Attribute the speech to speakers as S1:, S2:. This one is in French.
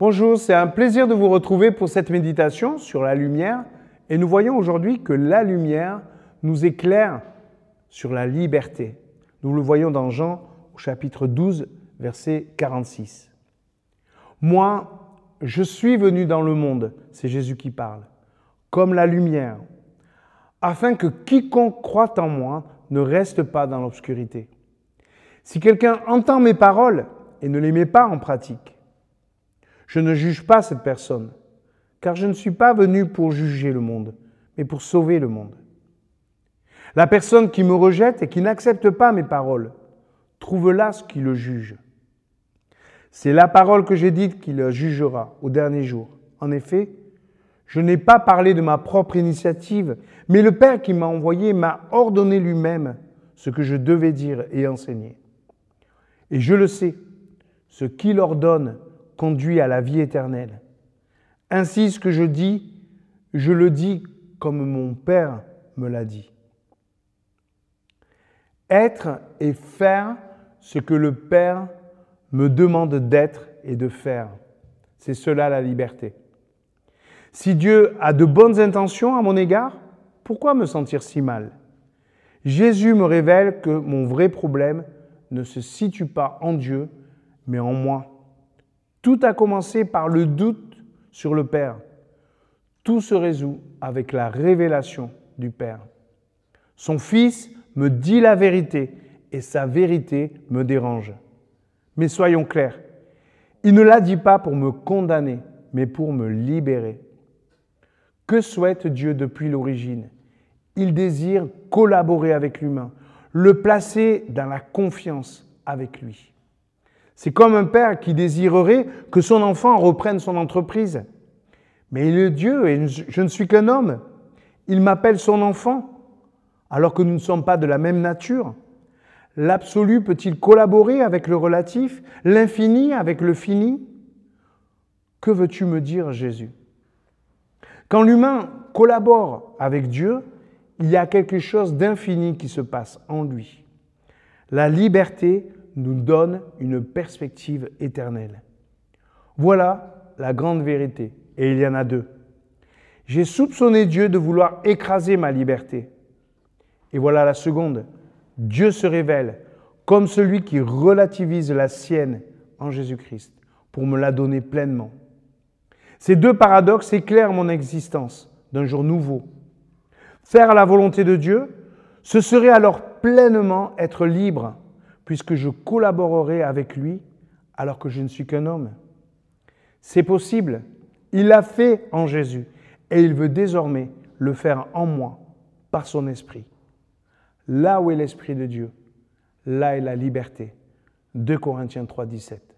S1: Bonjour, c'est un plaisir de vous retrouver pour cette méditation sur la lumière. Et nous voyons aujourd'hui que la lumière nous éclaire sur la liberté. Nous le voyons dans Jean au chapitre 12, verset 46. Moi, je suis venu dans le monde, c'est Jésus qui parle, comme la lumière, afin que quiconque croit en moi ne reste pas dans l'obscurité. Si quelqu'un entend mes paroles et ne les met pas en pratique, je ne juge pas cette personne, car je ne suis pas venu pour juger le monde, mais pour sauver le monde. La personne qui me rejette et qui n'accepte pas mes paroles, trouve là ce qui le juge. C'est la parole que j'ai dite qui le jugera au dernier jour. En effet, je n'ai pas parlé de ma propre initiative, mais le Père qui m'a envoyé m'a ordonné lui-même ce que je devais dire et enseigner. Et je le sais, ce qu'il ordonne conduit à la vie éternelle. Ainsi, ce que je dis, je le dis comme mon Père me l'a dit. Être et faire ce que le Père me demande d'être et de faire. C'est cela la liberté. Si Dieu a de bonnes intentions à mon égard, pourquoi me sentir si mal? Jésus me révèle que mon vrai problème ne se situe pas en Dieu, mais en moi. Tout a commencé par le doute sur le Père. Tout se résout avec la révélation du Père. Son Fils me dit la vérité et sa vérité me dérange. Mais soyons clairs, il ne l'a dit pas pour me condamner, mais pour me libérer. Que souhaite Dieu depuis l'origine? Il désire collaborer avec l'humain, le placer dans la confiance avec lui. C'est comme un père qui désirerait que son enfant reprenne son entreprise. Mais il est Dieu et je ne suis qu'un homme. Il m'appelle son enfant alors que nous ne sommes pas de la même nature. L'absolu peut-il collaborer avec le relatif, l'infini avec le fini? Que veux-tu me dire, Jésus? Quand l'humain collabore avec Dieu, il y a quelque chose d'infini qui se passe en lui. La liberté nous donne une perspective éternelle. Voilà la grande vérité, et il y en a deux. J'ai soupçonné Dieu de vouloir écraser ma liberté. Et voilà la seconde. Dieu se révèle comme celui qui relativise la sienne en Jésus-Christ pour me la donner pleinement. Ces deux paradoxes éclairent mon existence d'un jour nouveau. Faire la volonté de Dieu, ce serait alors pleinement être libre puisque je collaborerai avec lui alors que je ne suis qu'un homme. C'est possible. Il l'a fait en Jésus et il veut désormais le faire en moi par son esprit. Là où est l'esprit de Dieu, là est la liberté. 2 Corinthiens 3, 17.